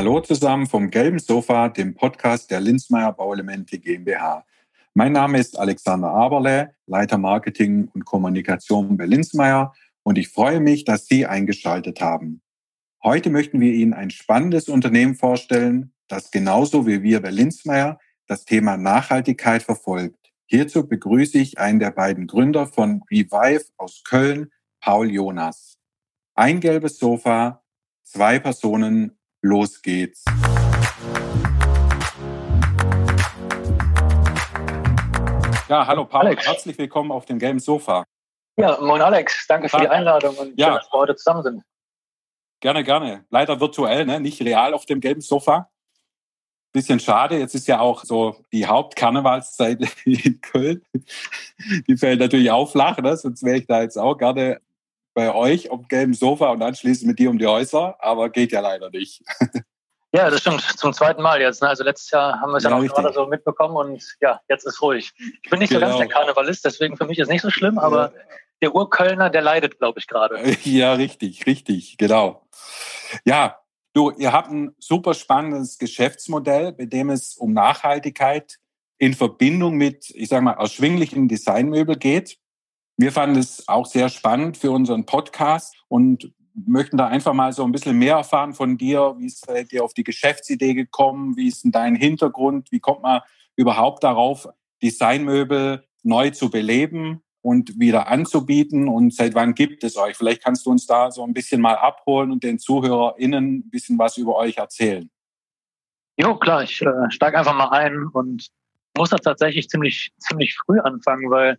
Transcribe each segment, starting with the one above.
Hallo zusammen vom Gelben Sofa, dem Podcast der Linzmeier Bauelemente GmbH. Mein Name ist Alexander Aberle, Leiter Marketing und Kommunikation bei Linzmeier und ich freue mich, dass Sie eingeschaltet haben. Heute möchten wir Ihnen ein spannendes Unternehmen vorstellen, das genauso wie wir bei Linzmeier das Thema Nachhaltigkeit verfolgt. Hierzu begrüße ich einen der beiden Gründer von Revive aus Köln, Paul Jonas. Ein gelbes Sofa, zwei Personen, los geht's. Ja, hallo Paul, Alex. herzlich willkommen auf dem gelben Sofa. Ja, moin Alex, danke für die Einladung und ja. dass wir heute zusammen sind. Gerne, gerne. Leider virtuell, ne? nicht real auf dem gelben Sofa. Bisschen schade. Jetzt ist ja auch so die Hauptkarnevalszeit in Köln. Die fällt natürlich auch flach, ne? sonst wäre ich da jetzt auch gerne bei euch auf dem gelben Sofa und anschließend mit dir um die Häuser, aber geht ja leider nicht. Ja, das stimmt. Zum zweiten Mal jetzt. Ne? Also letztes Jahr haben wir es ja, ja noch gerade so mitbekommen und ja, jetzt ist ruhig. Ich bin nicht genau. so ganz genau. der Karnevalist, deswegen für mich ist nicht so schlimm, aber ja. der Urkölner, der leidet, glaube ich, gerade. Ja, richtig, richtig, genau. Ja, du, ihr habt ein super spannendes Geschäftsmodell, bei dem es um Nachhaltigkeit in Verbindung mit, ich sage mal, erschwinglichen Designmöbel geht. Wir fanden es auch sehr spannend für unseren Podcast und möchten da einfach mal so ein bisschen mehr erfahren von dir. Wie seid ihr auf die Geschäftsidee gekommen? Wie ist denn dein Hintergrund? Wie kommt man überhaupt darauf, Designmöbel neu zu beleben und wieder anzubieten? Und seit wann gibt es euch? Vielleicht kannst du uns da so ein bisschen mal abholen und den ZuhörerInnen ein bisschen was über euch erzählen. Jo, klar, ich äh, steige einfach mal ein und muss das tatsächlich ziemlich, ziemlich früh anfangen, weil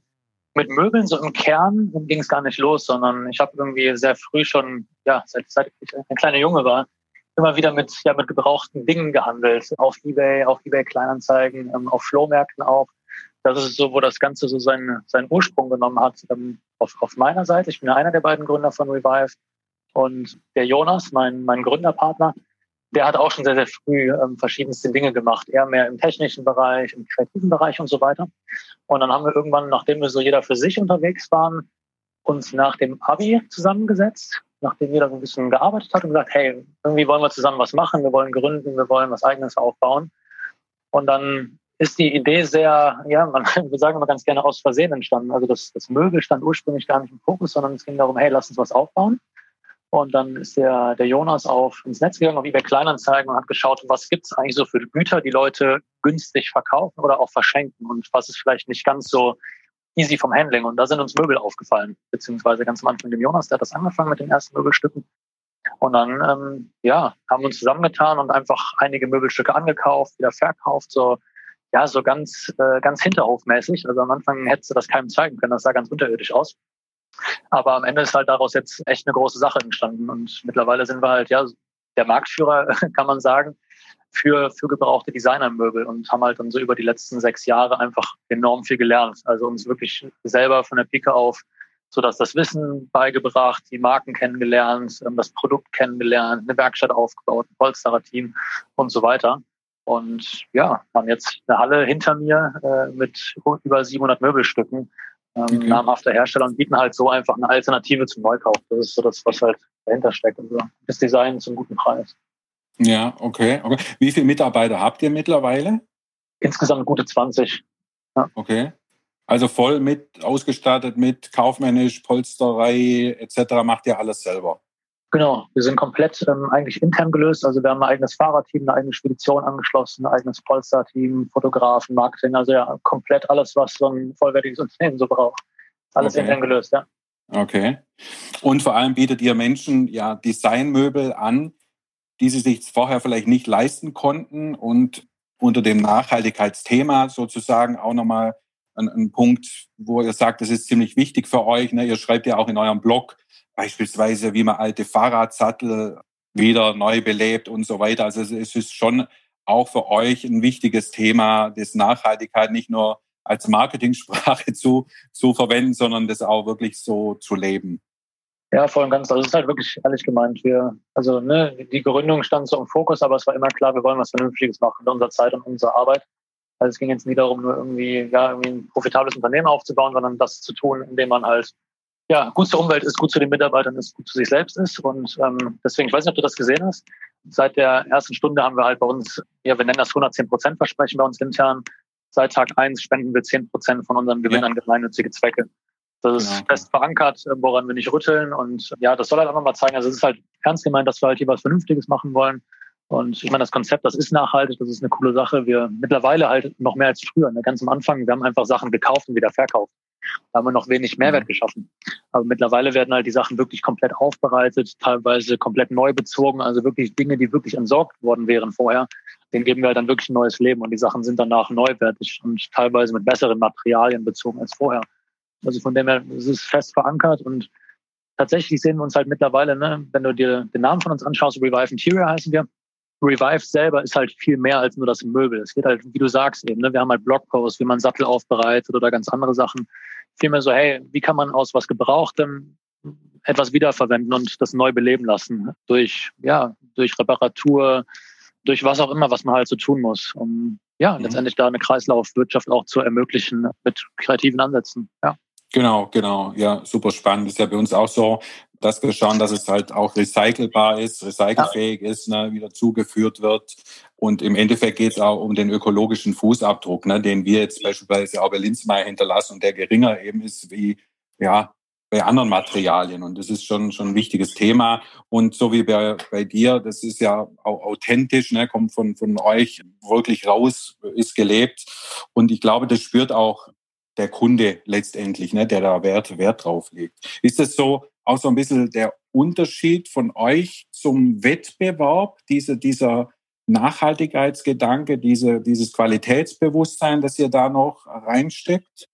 mit Möbeln so im Kern ging es gar nicht los, sondern ich habe irgendwie sehr früh schon, ja, seit, seit ich ein kleiner Junge war, immer wieder mit, ja, mit gebrauchten Dingen gehandelt. Auf Ebay, auf Ebay Kleinanzeigen, ähm, auf Flohmärkten auch. Das ist so, wo das Ganze so seinen, seinen Ursprung genommen hat. Ähm, auf, auf meiner Seite. Ich bin ja einer der beiden Gründer von Revive. Und der Jonas, mein, mein Gründerpartner, der hat auch schon sehr, sehr früh ähm, verschiedenste Dinge gemacht. Er mehr im technischen Bereich, im kreativen Bereich und so weiter. Und dann haben wir irgendwann, nachdem wir so jeder für sich unterwegs waren, uns nach dem Abi zusammengesetzt, nachdem jeder so ein bisschen gearbeitet hat und gesagt, hey, irgendwie wollen wir zusammen was machen, wir wollen gründen, wir wollen was eigenes aufbauen. Und dann ist die Idee sehr, ja, man, wir sagen immer ganz gerne aus Versehen entstanden. Also das, das Möbel stand ursprünglich gar nicht im Fokus, sondern es ging darum, hey, lass uns was aufbauen. Und dann ist der, der Jonas auf ins Netz gegangen, auf eBay Kleinanzeigen und hat geschaut, was gibt's eigentlich so für Güter, die Leute günstig verkaufen oder auch verschenken und was ist vielleicht nicht ganz so easy vom Handling. Und da sind uns Möbel aufgefallen, beziehungsweise ganz am Anfang dem Jonas, der hat das angefangen mit den ersten Möbelstücken. Und dann, ähm, ja, haben wir uns zusammengetan und einfach einige Möbelstücke angekauft, wieder verkauft, so, ja, so ganz, äh, ganz hinterhofmäßig. Also am Anfang hättest du das keinem zeigen können, das sah ganz unterirdisch aus. Aber am Ende ist halt daraus jetzt echt eine große Sache entstanden. Und mittlerweile sind wir halt ja der Marktführer, kann man sagen, für, für gebrauchte Designermöbel und haben halt dann so über die letzten sechs Jahre einfach enorm viel gelernt. Also uns wirklich selber von der Pike auf so dass das Wissen beigebracht, die Marken kennengelernt, ähm, das Produkt kennengelernt, eine Werkstatt aufgebaut, ein Polsterer-Team und so weiter. Und ja, haben jetzt eine Halle hinter mir äh, mit über 700 Möbelstücken ähm, okay. namhafter Hersteller und bieten halt so einfach eine Alternative zum Neukauf. Das ist so das, was halt dahinter steckt. Also das Design zum guten Preis. Ja, okay. okay. Wie viele Mitarbeiter habt ihr mittlerweile? Insgesamt gute 20. Ja. Okay. Also voll mit ausgestattet mit kaufmännisch, Polsterei etc. macht ihr alles selber. Genau, wir sind komplett ähm, eigentlich intern gelöst. Also wir haben ein eigenes Fahrerteam, eine eigene Spedition angeschlossen, ein eigenes Polster-Team, Fotografen, Marketing. Also ja, komplett alles, was so ein vollwertiges Unternehmen so braucht. Alles okay. intern gelöst, ja. Okay. Und vor allem bietet ihr Menschen ja Designmöbel an, die sie sich vorher vielleicht nicht leisten konnten und unter dem Nachhaltigkeitsthema sozusagen auch nochmal ein, ein Punkt, wo ihr sagt, das ist ziemlich wichtig für euch. Ne? Ihr schreibt ja auch in eurem Blog, beispielsweise wie man alte Fahrradsattel wieder neu belebt und so weiter. Also es ist schon auch für euch ein wichtiges Thema, das Nachhaltigkeit nicht nur als Marketingsprache zu, zu verwenden, sondern das auch wirklich so zu leben. Ja, voll und ganz. Also es ist halt wirklich ehrlich gemeint. Wir, also ne, die Gründung stand so im Fokus, aber es war immer klar, wir wollen was Vernünftiges machen mit unserer Zeit und unserer Arbeit. Also es ging jetzt nie darum, nur irgendwie, ja, irgendwie ein profitables Unternehmen aufzubauen, sondern das zu tun, indem man halt ja, gut zur Umwelt ist, gut zu den Mitarbeitern ist, gut zu sich selbst ist. Und ähm, deswegen, ich weiß nicht, ob du das gesehen hast, seit der ersten Stunde haben wir halt bei uns, ja, wir nennen das 110 Prozent Versprechen bei uns intern. Seit Tag eins spenden wir 10 Prozent von unserem Gewinn ja. an gemeinnützige Zwecke. Das ist genau. fest verankert, woran wir nicht rütteln. Und ja, das soll halt auch nochmal zeigen, also es ist halt ernst gemeint, dass wir halt hier was Vernünftiges machen wollen. Und ich meine, das Konzept, das ist nachhaltig, das ist eine coole Sache. Wir mittlerweile halt noch mehr als früher, ne, ganz am Anfang, wir haben einfach Sachen gekauft und wieder verkauft. Da haben wir noch wenig Mehrwert mhm. geschaffen. Aber mittlerweile werden halt die Sachen wirklich komplett aufbereitet, teilweise komplett neu bezogen, also wirklich Dinge, die wirklich entsorgt worden wären vorher. Denen geben wir halt dann wirklich ein neues Leben und die Sachen sind danach neuwertig und teilweise mit besseren Materialien bezogen als vorher. Also von dem her, es ist fest verankert und tatsächlich sehen wir uns halt mittlerweile, ne, wenn du dir den Namen von uns anschaust, Revive Interior heißen wir. Revive selber ist halt viel mehr als nur das Möbel. Es geht halt, wie du sagst eben, ne, wir haben halt Blogposts, wie man Sattel aufbereitet oder ganz andere Sachen. Vielmehr so, hey, wie kann man aus was Gebrauchtem etwas wiederverwenden und das neu beleben lassen? Durch, ja, durch Reparatur, durch was auch immer, was man halt so tun muss, um ja, mhm. letztendlich da eine Kreislaufwirtschaft auch zu ermöglichen mit kreativen Ansätzen. Ja. Genau, genau. Ja, super spannend. ist ja bei uns auch so, dass wir schauen, dass es halt auch recycelbar ist, recycelfähig ist, ne, wieder zugeführt wird. Und im Endeffekt geht es auch um den ökologischen Fußabdruck, ne, den wir jetzt beispielsweise auch bei Linzmeier hinterlassen und der geringer eben ist wie ja, bei anderen Materialien. Und das ist schon, schon ein wichtiges Thema. Und so wie bei, bei dir, das ist ja auch authentisch, ne, kommt von, von euch wirklich raus, ist gelebt. Und ich glaube, das spürt auch der Kunde letztendlich, ne, der da Wert, Wert drauf legt. Ist das so auch so ein bisschen der Unterschied von euch zum Wettbewerb, diese, dieser Nachhaltigkeitsgedanke, diese, dieses Qualitätsbewusstsein, das ihr da noch reinsteckt?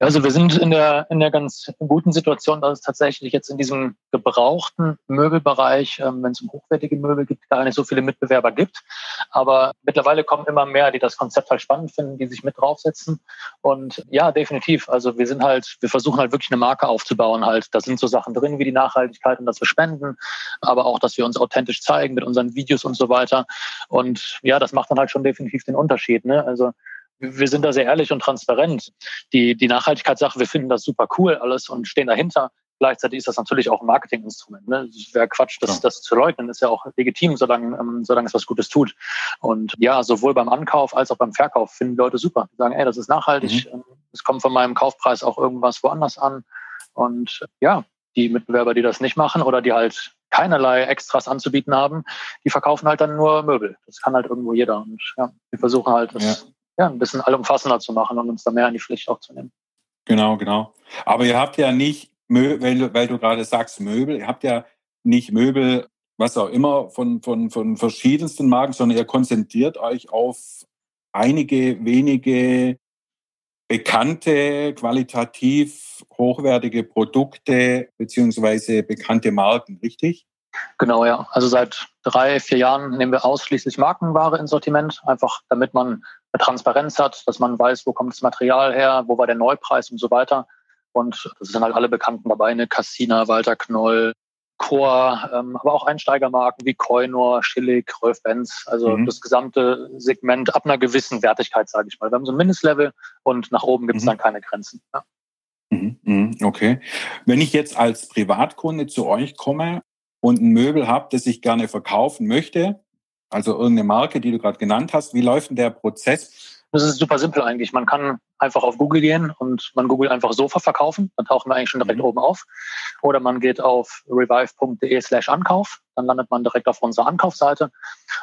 Also wir sind in der, in der ganz guten Situation, dass es tatsächlich jetzt in diesem gebrauchten Möbelbereich, ähm, wenn es um hochwertige Möbel gibt, gar nicht so viele Mitbewerber gibt. Aber mittlerweile kommen immer mehr, die das Konzept halt spannend finden, die sich mit draufsetzen. Und ja, definitiv. Also wir sind halt, wir versuchen halt wirklich eine Marke aufzubauen halt. Da sind so Sachen drin wie die Nachhaltigkeit und dass wir spenden, aber auch, dass wir uns authentisch zeigen mit unseren Videos und so weiter. Und ja, das macht dann halt schon definitiv den Unterschied. Ne? Also wir sind da sehr ehrlich und transparent. Die, die Nachhaltigkeitssache, wir finden das super cool alles und stehen dahinter. Gleichzeitig ist das natürlich auch ein Marketinginstrument. Ne? Es wäre Quatsch, das, das zu leugnen. Ist ja auch legitim, solange, ähm, solange es was Gutes tut. Und ja, sowohl beim Ankauf als auch beim Verkauf finden Leute super. Die sagen, ey, das ist nachhaltig. Mhm. Es kommt von meinem Kaufpreis auch irgendwas woanders an. Und ja, die Mitbewerber, die das nicht machen oder die halt keinerlei Extras anzubieten haben, die verkaufen halt dann nur Möbel. Das kann halt irgendwo jeder. Und ja, wir versuchen halt, das ja ja, ein bisschen allumfassender zu machen und uns da mehr in die Pflicht auch zu nehmen. Genau, genau. Aber ihr habt ja nicht, weil du, weil du gerade sagst Möbel, ihr habt ja nicht Möbel, was auch immer, von, von, von verschiedensten Marken, sondern ihr konzentriert euch auf einige wenige bekannte, qualitativ hochwertige Produkte beziehungsweise bekannte Marken, richtig? Genau, ja. Also seit drei, vier Jahren nehmen wir ausschließlich Markenware ins Sortiment, einfach damit man Transparenz hat, dass man weiß, wo kommt das Material her, wo war der Neupreis und so weiter. Und das sind halt alle Bekannten dabei, ne? Cassina, Walter Knoll, Core, ähm, aber auch Einsteigermarken wie Koinor, Schillig, Rolf Benz, also mhm. das gesamte Segment ab einer gewissen Wertigkeit, sage ich mal. Wir haben so ein Mindestlevel und nach oben gibt es mhm. dann keine Grenzen. Ja. Mhm, mhm. Okay. Wenn ich jetzt als Privatkunde zu euch komme und ein Möbel habe, das ich gerne verkaufen möchte, also irgendeine Marke, die du gerade genannt hast, wie läuft denn der Prozess? Das ist super simpel eigentlich. Man kann einfach auf Google gehen und man googelt einfach Sofa verkaufen. Dann tauchen wir eigentlich schon direkt mhm. oben auf. Oder man geht auf revive.de slash Ankauf. Dann landet man direkt auf unserer Ankaufsseite.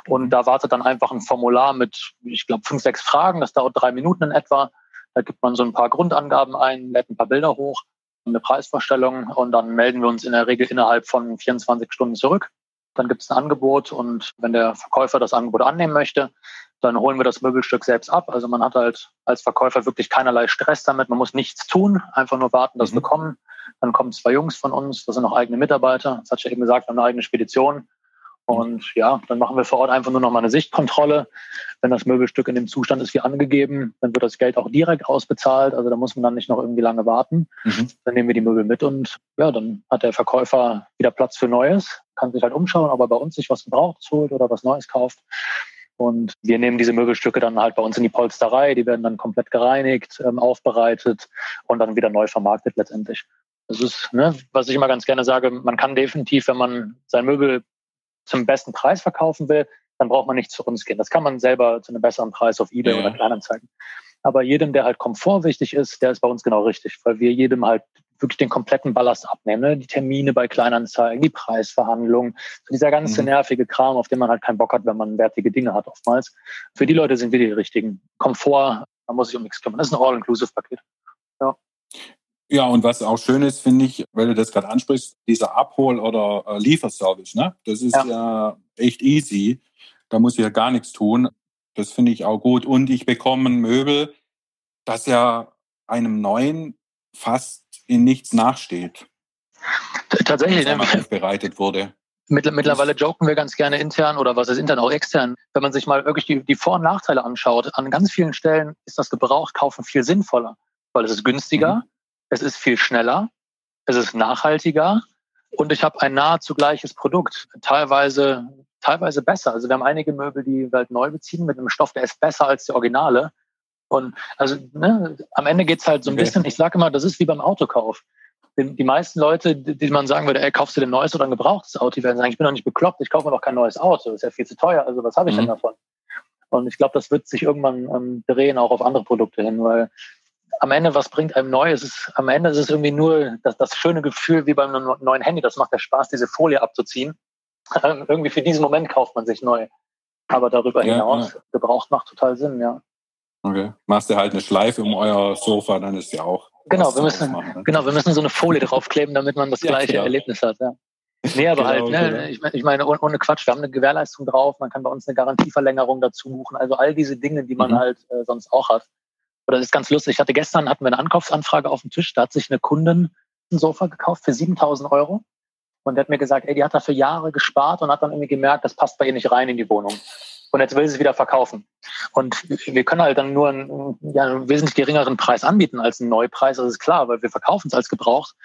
Und mhm. da wartet dann einfach ein Formular mit, ich glaube, fünf, sechs Fragen. Das dauert drei Minuten in etwa. Da gibt man so ein paar Grundangaben ein, lädt ein paar Bilder hoch eine Preisvorstellung und dann melden wir uns in der Regel innerhalb von 24 Stunden zurück. Dann gibt es ein Angebot und wenn der Verkäufer das Angebot annehmen möchte, dann holen wir das Möbelstück selbst ab. Also man hat halt als Verkäufer wirklich keinerlei Stress damit. Man muss nichts tun, einfach nur warten, das mhm. bekommen. Dann kommen zwei Jungs von uns, das sind auch eigene Mitarbeiter. Das hat ich ja eben gesagt, wir haben eine eigene Spedition. Und ja, dann machen wir vor Ort einfach nur noch mal eine Sichtkontrolle. Wenn das Möbelstück in dem Zustand ist wie angegeben, dann wird das Geld auch direkt ausbezahlt. Also da muss man dann nicht noch irgendwie lange warten. Mhm. Dann nehmen wir die Möbel mit und ja, dann hat der Verkäufer wieder Platz für Neues, kann sich halt umschauen, ob er bei uns sich was Gebrauchtes holt oder was Neues kauft. Und wir nehmen diese Möbelstücke dann halt bei uns in die Polsterei, die werden dann komplett gereinigt, ähm, aufbereitet und dann wieder neu vermarktet letztendlich. Das ist, ne, was ich immer ganz gerne sage, man kann definitiv, wenn man sein Möbel zum besten Preis verkaufen will, dann braucht man nicht zu uns gehen. Das kann man selber zu einem besseren Preis auf eBay ja. oder Kleinanzeigen. Aber jedem, der halt Komfort wichtig ist, der ist bei uns genau richtig, weil wir jedem halt wirklich den kompletten Ballast abnehmen. Ne? Die Termine bei Kleinanzeigen, die Preisverhandlungen, dieser ganze mhm. nervige Kram, auf den man halt keinen Bock hat, wenn man wertige Dinge hat oftmals. Für die Leute sind wir die richtigen. Komfort, man muss sich um nichts kümmern. Das ist ein All-Inclusive-Paket. Ja. Ja, und was auch schön ist, finde ich, weil du das gerade ansprichst, dieser Abhol- oder äh, Lieferservice, ne? Das ist ja. ja echt easy. Da muss ich ja gar nichts tun. Das finde ich auch gut. Und ich bekomme ein Möbel, das ja einem neuen fast in nichts nachsteht. Tatsächlich, ne? aufbereitet wurde. Mittlerweile joken wir ganz gerne intern oder was ist intern, auch extern. Wenn man sich mal wirklich die, die Vor- und Nachteile anschaut, an ganz vielen Stellen ist das Gebrauchtkaufen viel sinnvoller, weil es ist günstiger, mhm. es ist viel schneller, es ist nachhaltiger und ich habe ein nahezu gleiches Produkt. Teilweise, teilweise besser. Also wir haben einige Möbel, die wir halt neu beziehen mit einem Stoff, der ist besser als die Originale. Und also ne, am Ende geht's halt so ein okay. bisschen, ich sage immer, das ist wie beim Autokauf. Die, die meisten Leute, die, die man sagen würde, ey, kaufst du denn neues oder ein gebrauchtes Auto, die werden sagen, ich bin doch nicht bekloppt, ich kaufe mir doch kein neues Auto, das ist ja viel zu teuer, also was habe ich mhm. denn davon? Und ich glaube, das wird sich irgendwann ähm, drehen, auch auf andere Produkte hin, weil am Ende, was bringt einem neu? Es ist, am Ende ist es irgendwie nur das, das schöne Gefühl wie beim neuen Handy. Das macht ja Spaß, diese Folie abzuziehen. Ähm, irgendwie für diesen Moment kauft man sich neu. Aber darüber ja, hinaus, ja. gebraucht macht total Sinn, ja. Okay. Machst du halt eine Schleife um euer Sofa, dann ist ja auch. Genau, wir müssen, machen, ne? genau, wir müssen so eine Folie draufkleben, damit man das gleiche genau. Erlebnis hat, ja. Nee, aber halt, genau, halt, ne, ich meine, ich meine, ohne Quatsch, wir haben eine Gewährleistung drauf, man kann bei uns eine Garantieverlängerung dazu buchen, also all diese Dinge, die man mhm. halt äh, sonst auch hat. Oder das ist ganz lustig. Ich hatte gestern hatten wir eine Ankaufsanfrage auf dem Tisch, da hat sich eine Kundin ein Sofa gekauft für 7000 Euro. Und der hat mir gesagt, ey, die hat dafür Jahre gespart und hat dann irgendwie gemerkt, das passt bei ihr nicht rein in die Wohnung und jetzt will sie es wieder verkaufen. Und wir können halt dann nur einen, ja, einen wesentlich geringeren Preis anbieten als einen Neupreis, das ist klar, weil wir verkaufen es als gebraucht.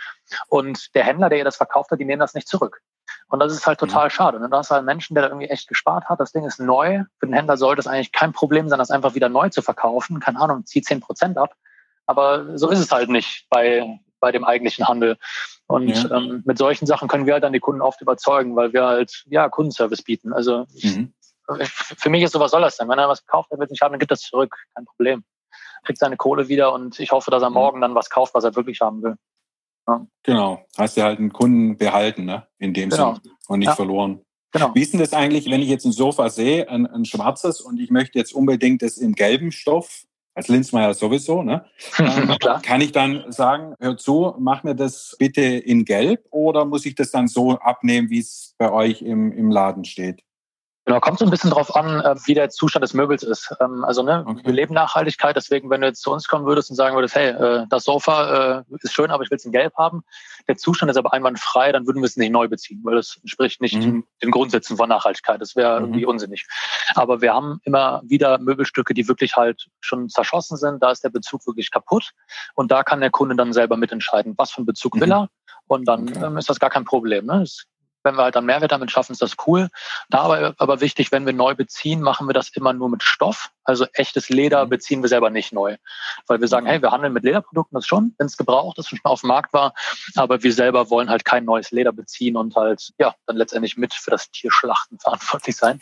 Und der Händler, der ihr das verkauft hat, die nehmen das nicht zurück. Und das ist halt total mhm. schade. Und da ist halt ein Menschen, der da irgendwie echt gespart hat. Das Ding ist neu. Für den Händler sollte es eigentlich kein Problem sein, das einfach wieder neu zu verkaufen. Keine Ahnung, zieht zehn Prozent ab. Aber so ist es halt nicht bei, bei dem eigentlichen Handel. Und ja. ähm, mit solchen Sachen können wir halt dann die Kunden oft überzeugen, weil wir halt ja Kundenservice bieten. Also mhm für mich ist so, was soll das denn? Wenn er was kauft, er will es nicht haben, dann gibt es zurück. Kein Problem. Kriegt seine Kohle wieder und ich hoffe, dass er mhm. morgen dann was kauft, was er wirklich haben will. Ja. Genau. Hast du halt einen Kunden behalten, ne? In dem genau. Sinn. Und nicht ja. verloren. Genau. Wie ist denn das eigentlich, wenn ich jetzt ein Sofa sehe, ein, ein schwarzes und ich möchte jetzt unbedingt das im gelben Stoff, als Linzmeier sowieso, ne? Ähm, kann ich dann sagen, hör zu, mach mir das bitte in gelb oder muss ich das dann so abnehmen, wie es bei euch im, im Laden steht? Genau, kommt so ein bisschen drauf an, äh, wie der Zustand des Möbels ist. Ähm, also ne, okay. wir leben Nachhaltigkeit, deswegen, wenn du jetzt zu uns kommen würdest und sagen würdest, hey, äh, das Sofa äh, ist schön, aber ich will es in Gelb haben, der Zustand ist aber einwandfrei, dann würden wir es nicht neu beziehen, weil das entspricht nicht mhm. den Grundsätzen von Nachhaltigkeit. Das wäre mhm. irgendwie unsinnig. Aber wir haben immer wieder Möbelstücke, die wirklich halt schon zerschossen sind. Da ist der Bezug wirklich kaputt und da kann der Kunde dann selber mitentscheiden, was für einen Bezug mhm. will er. Und dann okay. ähm, ist das gar kein Problem. Ne? Es wenn wir halt dann Mehrwert damit schaffen, ist das cool. Da aber, aber wichtig, wenn wir neu beziehen, machen wir das immer nur mit Stoff. Also echtes Leder mhm. beziehen wir selber nicht neu. Weil wir sagen, hey, wir handeln mit Lederprodukten, das schon, wenn es gebraucht ist und schon auf dem Markt war. Aber wir selber wollen halt kein neues Leder beziehen und halt, ja, dann letztendlich mit für das Tierschlachten verantwortlich sein.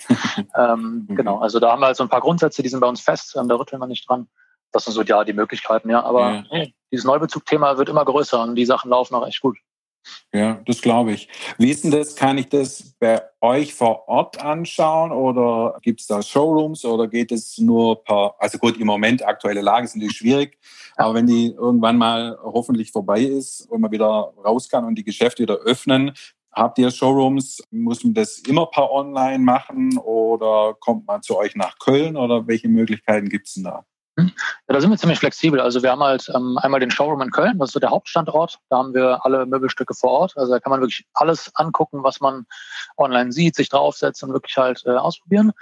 ähm, mhm. Genau, also da haben wir halt so ein paar Grundsätze, die sind bei uns fest, ähm, da rütteln wir nicht dran. Das sind so, ja, die Möglichkeiten, ja. Aber ja. Hey, dieses Neubezug-Thema wird immer größer und die Sachen laufen auch echt gut. Ja, das glaube ich. Wie ist denn das? Kann ich das bei euch vor Ort anschauen oder gibt es da Showrooms oder geht es nur per, also gut, im Moment aktuelle Lage ist natürlich schwierig, aber wenn die irgendwann mal hoffentlich vorbei ist und man wieder raus kann und die Geschäfte wieder öffnen, habt ihr Showrooms? Muss man das immer per Online machen oder kommt man zu euch nach Köln oder welche Möglichkeiten gibt es denn da? Ja, da sind wir ziemlich flexibel. Also wir haben halt ähm, einmal den Showroom in Köln, das ist so der Hauptstandort. Da haben wir alle Möbelstücke vor Ort. Also da kann man wirklich alles angucken, was man online sieht, sich draufsetzen und wirklich halt äh, ausprobieren.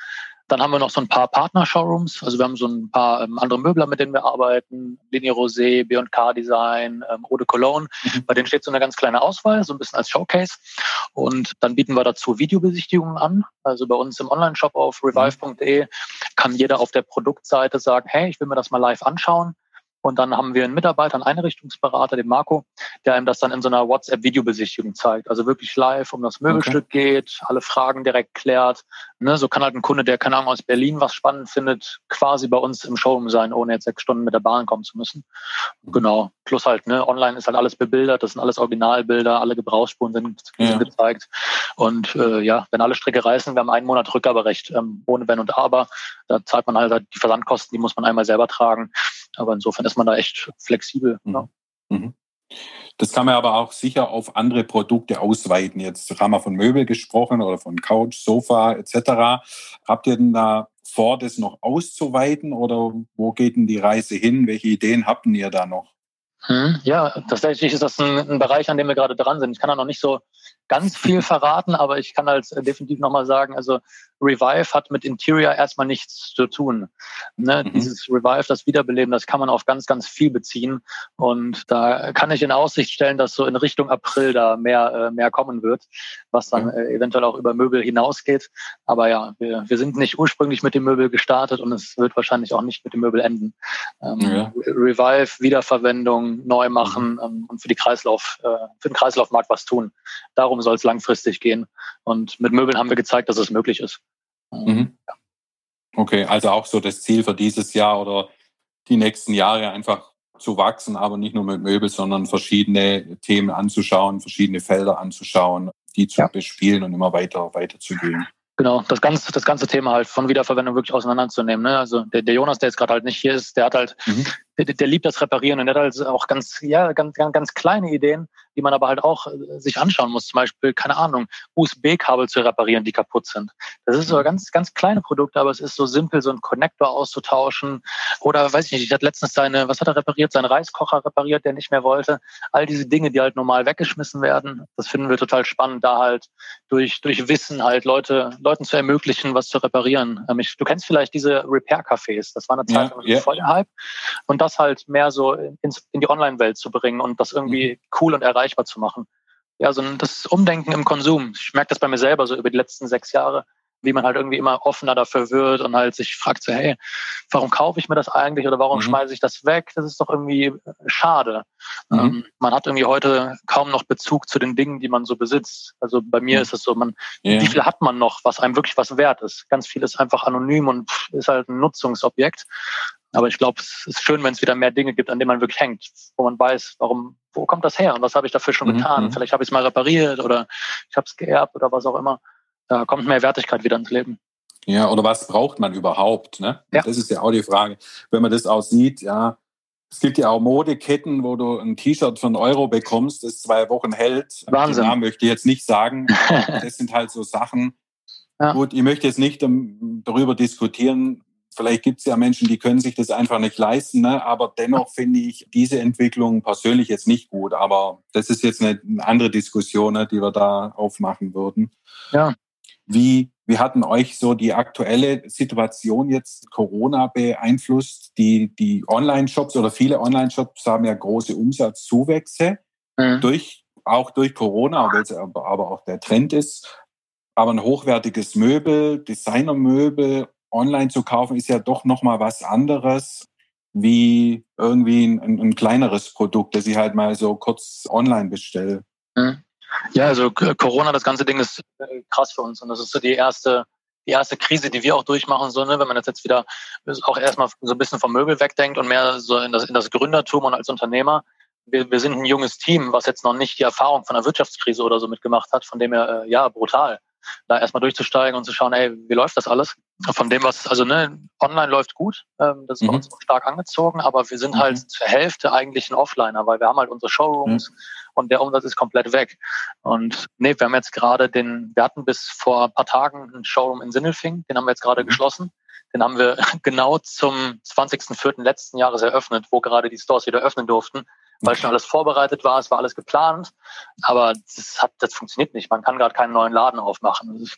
Dann haben wir noch so ein paar Partner-Showrooms. Also wir haben so ein paar ähm, andere Möbler, mit denen wir arbeiten. Linie Rosé, B&K Design, ähm, Eau de Cologne. Mhm. Bei denen steht so eine ganz kleine Auswahl, so ein bisschen als Showcase. Und dann bieten wir dazu Videobesichtigungen an. Also bei uns im Online-Shop auf revive.de kann jeder auf der Produktseite sagen, hey, ich will mir das mal live anschauen. Und dann haben wir einen Mitarbeiter, einen Einrichtungsberater, den Marco, der ihm das dann in so einer WhatsApp-Videobesichtigung zeigt. Also wirklich live um das Möbelstück okay. geht, alle Fragen direkt klärt. Ne, so kann halt ein Kunde, der keine Ahnung aus Berlin was spannend findet, quasi bei uns im Showroom sein, ohne jetzt sechs Stunden mit der Bahn kommen zu müssen. Genau. Plus halt, ne, online ist halt alles bebildert, das sind alles Originalbilder, alle Gebrauchsspuren sind, ja. gezeigt. Und äh, ja, wenn alle Stricke reißen, wir haben einen Monat Rückgaberecht, ähm, ohne Wenn und Aber. Da zahlt man halt die Versandkosten, die muss man einmal selber tragen. Aber insofern ist man da echt flexibel. Mhm. Ja. Mhm. Das kann man aber auch sicher auf andere Produkte ausweiten. Jetzt haben wir von Möbel gesprochen oder von Couch, Sofa etc. Habt ihr denn da vor, das noch auszuweiten oder wo geht denn die Reise hin? Welche Ideen habt ihr da noch? Hm, ja, tatsächlich ist das ein, ein, Bereich, an dem wir gerade dran sind. Ich kann da noch nicht so ganz viel verraten, aber ich kann halt definitiv nochmal sagen, also Revive hat mit Interior erstmal nichts zu tun. Ne? Mhm. Dieses Revive, das Wiederbeleben, das kann man auf ganz, ganz viel beziehen. Und da kann ich in Aussicht stellen, dass so in Richtung April da mehr, äh, mehr kommen wird, was dann äh, eventuell auch über Möbel hinausgeht. Aber ja, wir, wir sind nicht ursprünglich mit dem Möbel gestartet und es wird wahrscheinlich auch nicht mit dem Möbel enden. Ähm, ja. Revive, Wiederverwendung, neu machen mhm. ähm, und für die Kreislauf, äh, für den Kreislaufmarkt was tun. Darum soll es langfristig gehen. Und mit Möbeln haben wir gezeigt, dass es möglich ist. Mhm. Okay, also auch so das Ziel für dieses Jahr oder die nächsten Jahre einfach zu wachsen, aber nicht nur mit Möbel, sondern verschiedene Themen anzuschauen, verschiedene Felder anzuschauen, die zu ja. bespielen und immer weiter weiterzugehen. Genau, das ganze, das ganze Thema halt von Wiederverwendung wirklich auseinanderzunehmen. Ne? Also der, der Jonas, der jetzt gerade halt nicht hier ist, der hat halt, mhm. der, der liebt das Reparieren und der hat halt auch ganz, ja, ganz, ganz, ganz kleine Ideen, die man aber halt auch äh, sich anschauen muss. Zum Beispiel, keine Ahnung, USB-Kabel zu reparieren, die kaputt sind. Das ist so mhm. ganz, ganz kleine Produkte, aber es ist so simpel, so einen Connector auszutauschen. Oder weiß ich nicht, ich hatte letztens seine, was hat er repariert? Seinen Reiskocher repariert, der nicht mehr wollte. All diese Dinge, die halt normal weggeschmissen werden. Das finden wir total spannend, da halt durch, durch Wissen halt Leute, Leuten zu ermöglichen, was zu reparieren. Ähm, ich, du kennst vielleicht diese Repair-Cafés. Das war eine Zeit ja, yeah. voll Hype. Und das halt mehr so ins, in die Online-Welt zu bringen und das irgendwie mhm. cool und erreichbar zu machen. Ja, so das Umdenken im Konsum. Ich merke das bei mir selber so über die letzten sechs Jahre wie man halt irgendwie immer offener dafür wird und halt sich fragt so, hey, warum kaufe ich mir das eigentlich oder warum mhm. schmeiße ich das weg? Das ist doch irgendwie äh, schade. Mhm. Ähm, man hat irgendwie heute kaum noch Bezug zu den Dingen, die man so besitzt. Also bei mir mhm. ist es so, man, yeah. wie viel hat man noch, was einem wirklich was wert ist? Ganz viel ist einfach anonym und ist halt ein Nutzungsobjekt. Aber ich glaube, es ist schön, wenn es wieder mehr Dinge gibt, an denen man wirklich hängt, wo man weiß, warum, wo kommt das her und was habe ich dafür schon mhm. getan? Mhm. Vielleicht habe ich es mal repariert oder ich habe es geerbt oder was auch immer da kommt mehr Wertigkeit wieder ins Leben. Ja, oder was braucht man überhaupt? Ne? Ja. Das ist ja auch die Frage. Wenn man das auch sieht, ja, es gibt ja auch Modeketten, wo du ein T-Shirt für einen Euro bekommst, das zwei Wochen hält. Wahnsinn. Den möchte ich jetzt nicht sagen. das sind halt so Sachen. Ja. Gut, ich möchte jetzt nicht darüber diskutieren. Vielleicht gibt es ja Menschen, die können sich das einfach nicht leisten. Ne? Aber dennoch finde ich diese Entwicklung persönlich jetzt nicht gut. Aber das ist jetzt eine, andere Diskussion, ne, die wir da aufmachen würden. Ja. Wie, wie hatten euch so die aktuelle Situation jetzt Corona beeinflusst? Die, die Online-Shops oder viele Online-Shops haben ja große Umsatzzuwächse mhm. durch, auch durch Corona, weil es aber, aber auch der Trend ist. Aber ein hochwertiges Möbel, Designermöbel online zu kaufen, ist ja doch nochmal was anderes wie irgendwie ein, ein, kleineres Produkt, das ich halt mal so kurz online bestelle. Mhm. Ja, also Corona, das ganze Ding ist äh, krass für uns und das ist so die erste, die erste Krise, die wir auch durchmachen, so, ne, wenn man jetzt wieder auch erstmal so ein bisschen vom Möbel wegdenkt und mehr so in das, in das Gründertum und als Unternehmer. Wir, wir sind ein junges Team, was jetzt noch nicht die Erfahrung von einer Wirtschaftskrise oder so mitgemacht hat, von dem her, äh, ja, brutal. Da erstmal durchzusteigen und zu schauen, ey, wie läuft das alles? Von dem, was, also ne, online läuft gut, ähm, das ist mhm. bei uns stark angezogen, aber wir sind halt mhm. zur Hälfte eigentlich ein Offliner, weil wir haben halt unsere Showrooms, mhm und der Umsatz ist komplett weg. Und nee, wir haben jetzt gerade den, wir hatten bis vor ein paar Tagen einen Showroom in Sinnelfing, den haben wir jetzt gerade mhm. geschlossen. Den haben wir genau zum 20.04. letzten Jahres eröffnet, wo gerade die Stores wieder öffnen durften, weil schon alles vorbereitet war, es war alles geplant. Aber das hat, das funktioniert nicht. Man kann gerade keinen neuen Laden aufmachen.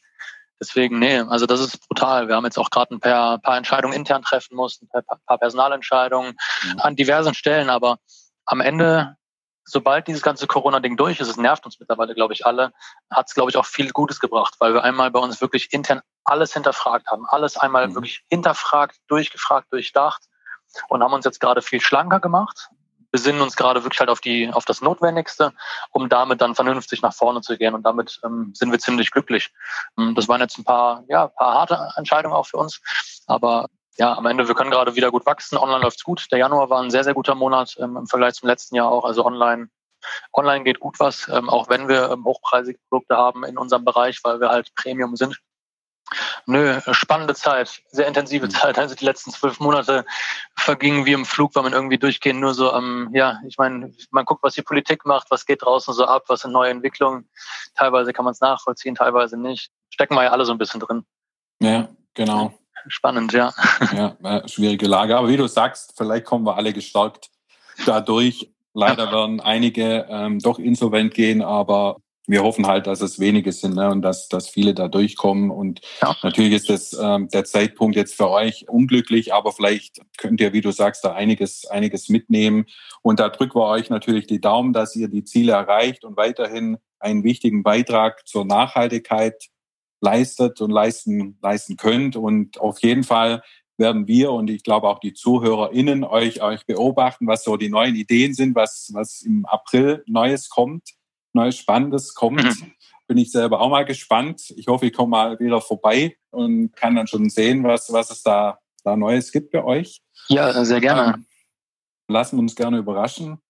Deswegen, nee, also das ist brutal. Wir haben jetzt auch gerade ein paar, paar Entscheidungen intern treffen mussten, ein paar Personalentscheidungen mhm. an diversen Stellen, aber am Ende sobald dieses ganze Corona-Ding durch ist, es nervt uns mittlerweile, glaube ich, alle, hat es, glaube ich, auch viel Gutes gebracht, weil wir einmal bei uns wirklich intern alles hinterfragt haben, alles einmal mhm. wirklich hinterfragt, durchgefragt, durchdacht und haben uns jetzt gerade viel schlanker gemacht. Besinnen uns gerade wirklich halt auf die, auf das Notwendigste, um damit dann vernünftig nach vorne zu gehen. Und damit ähm, sind wir ziemlich glücklich. Ähm, das waren jetzt ein paar, ja, paar harte Entscheidungen auch für uns. Aber ja, am Ende, wir können gerade wieder gut wachsen. Online läuft's gut. Der Januar war ein sehr, sehr guter Monat ähm, im Vergleich zum letzten Jahr auch. Also online, online geht gut was, ähm, auch wenn wir ähm, hochpreisige Produkte haben in unserem Bereich, weil wir halt Premium sind. Nö, spannende Zeit, sehr intensive mhm. Zeit. Also die letzten zwölf Monate vergingen wie im Flug, weil man irgendwie durchgehend nur so am, ähm, ja, ich meine, man guckt, was die Politik macht, was geht draußen so ab, was sind neue Entwicklungen. Teilweise kann man es nachvollziehen, teilweise nicht. Stecken wir ja alle so ein bisschen drin. Ja, genau. Spannend, ja. Ja, schwierige Lage. Aber wie du sagst, vielleicht kommen wir alle gestärkt dadurch. Leider werden einige ähm, doch insolvent gehen, aber wir hoffen halt, dass es wenige sind ne, und dass, dass viele da durchkommen. Und ja. natürlich ist das ähm, der Zeitpunkt jetzt für euch unglücklich, aber vielleicht könnt ihr, wie du sagst, da einiges, einiges mitnehmen. Und da drücken wir euch natürlich die Daumen, dass ihr die Ziele erreicht und weiterhin einen wichtigen Beitrag zur Nachhaltigkeit leistet und leisten, leisten könnt. Und auf jeden Fall werden wir und ich glaube auch die ZuhörerInnen euch, euch beobachten, was so die neuen Ideen sind, was, was im April Neues kommt Neues Spannendes kommt. Mhm. Bin ich selber auch mal gespannt. Ich hoffe, ich komme mal wieder vorbei und kann dann schon sehen, was, was es da, da Neues gibt bei euch. Ja, sehr gerne. Ähm, lassen uns gerne überraschen.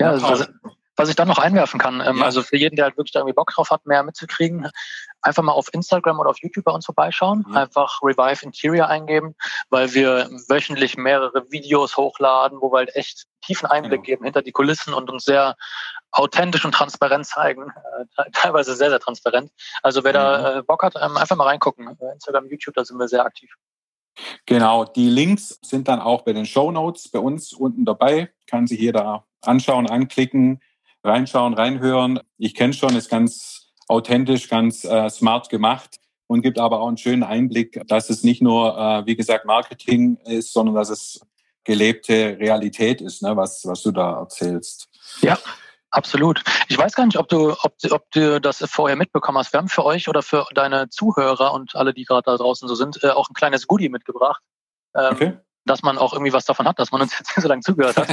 Ja, also, was, was ich dann noch einwerfen kann, ähm, ja. also für jeden, der halt wirklich da irgendwie Bock drauf hat, mehr mitzukriegen, einfach mal auf Instagram oder auf YouTube bei uns vorbeischauen, ja. einfach Revive Interior eingeben, weil wir wöchentlich mehrere Videos hochladen, wo wir halt echt tiefen Einblick genau. geben hinter die Kulissen und uns sehr authentisch und transparent zeigen, äh, teilweise sehr, sehr transparent. Also wer mhm. da äh, Bock hat, ähm, einfach mal reingucken. Äh, Instagram, YouTube, da sind wir sehr aktiv. Genau, die Links sind dann auch bei den Show Notes bei uns unten dabei. Kann sich jeder anschauen, anklicken, reinschauen, reinhören. Ich kenne schon, ist ganz authentisch, ganz äh, smart gemacht und gibt aber auch einen schönen Einblick, dass es nicht nur, äh, wie gesagt, Marketing ist, sondern dass es gelebte Realität ist, ne, was, was du da erzählst. Ja, Absolut. Ich weiß gar nicht, ob du, ob, ob du das vorher mitbekommen hast. Wir haben für euch oder für deine Zuhörer und alle, die gerade da draußen so sind, äh, auch ein kleines Goodie mitgebracht. Ähm, okay. Dass man auch irgendwie was davon hat, dass man uns jetzt so lange zugehört hat.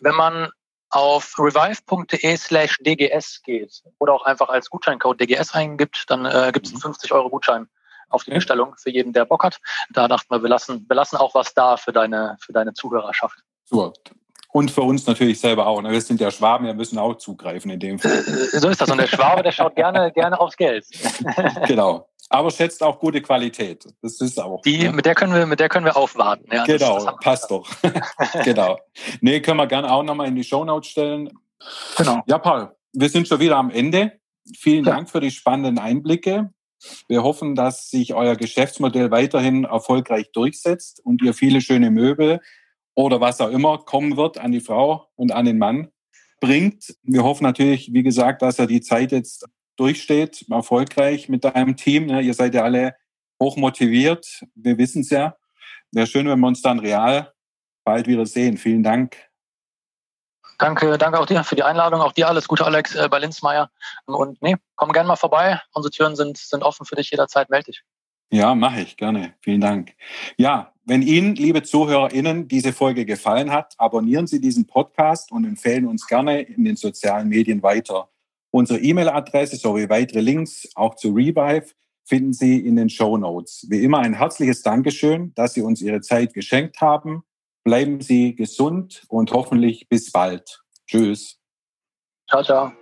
Wenn man auf revive.de slash dgs geht oder auch einfach als Gutscheincode dgs eingibt, dann äh, gibt es einen 50 mhm. Euro Gutschein auf die Bestellung für jeden, der Bock hat. Da dachten wir, wir lassen, wir lassen auch was da für deine, für deine Zuhörerschaft. Super. Und für uns natürlich selber auch. Ne? Wir sind ja Schwaben, wir müssen auch zugreifen in dem Fall. So ist das. Und der Schwabe, der schaut gerne, gerne aufs Geld. genau. Aber schätzt auch gute Qualität. Das ist auch. Die, ne? mit der können wir, mit der können wir aufwarten. Ja, genau, das, das passt doch. genau. Nee, können wir gerne auch nochmal in die Shownotes stellen. Genau. Ja, Paul, wir sind schon wieder am Ende. Vielen ja. Dank für die spannenden Einblicke. Wir hoffen, dass sich euer Geschäftsmodell weiterhin erfolgreich durchsetzt und ihr viele schöne Möbel oder was auch immer kommen wird an die Frau und an den Mann bringt. Wir hoffen natürlich, wie gesagt, dass er die Zeit jetzt durchsteht, erfolgreich mit deinem Team. Ne? Ihr seid ja alle hoch motiviert. Wir wissen es ja. Wäre schön, wenn wir uns dann real bald wieder sehen. Vielen Dank. Danke, danke auch dir für die Einladung. Auch dir alles Gute, Alex äh, bei Linsmeier. Und nee, komm gerne mal vorbei. Unsere Türen sind, sind offen für dich jederzeit. Meld dich. Ja, mache ich gerne. Vielen Dank. Ja, wenn Ihnen, liebe ZuhörerInnen, diese Folge gefallen hat, abonnieren Sie diesen Podcast und empfehlen uns gerne in den sozialen Medien weiter. Unsere E-Mail-Adresse sowie weitere Links auch zu Revive finden Sie in den Show Notes. Wie immer ein herzliches Dankeschön, dass Sie uns Ihre Zeit geschenkt haben. Bleiben Sie gesund und hoffentlich bis bald. Tschüss. Ciao, ciao.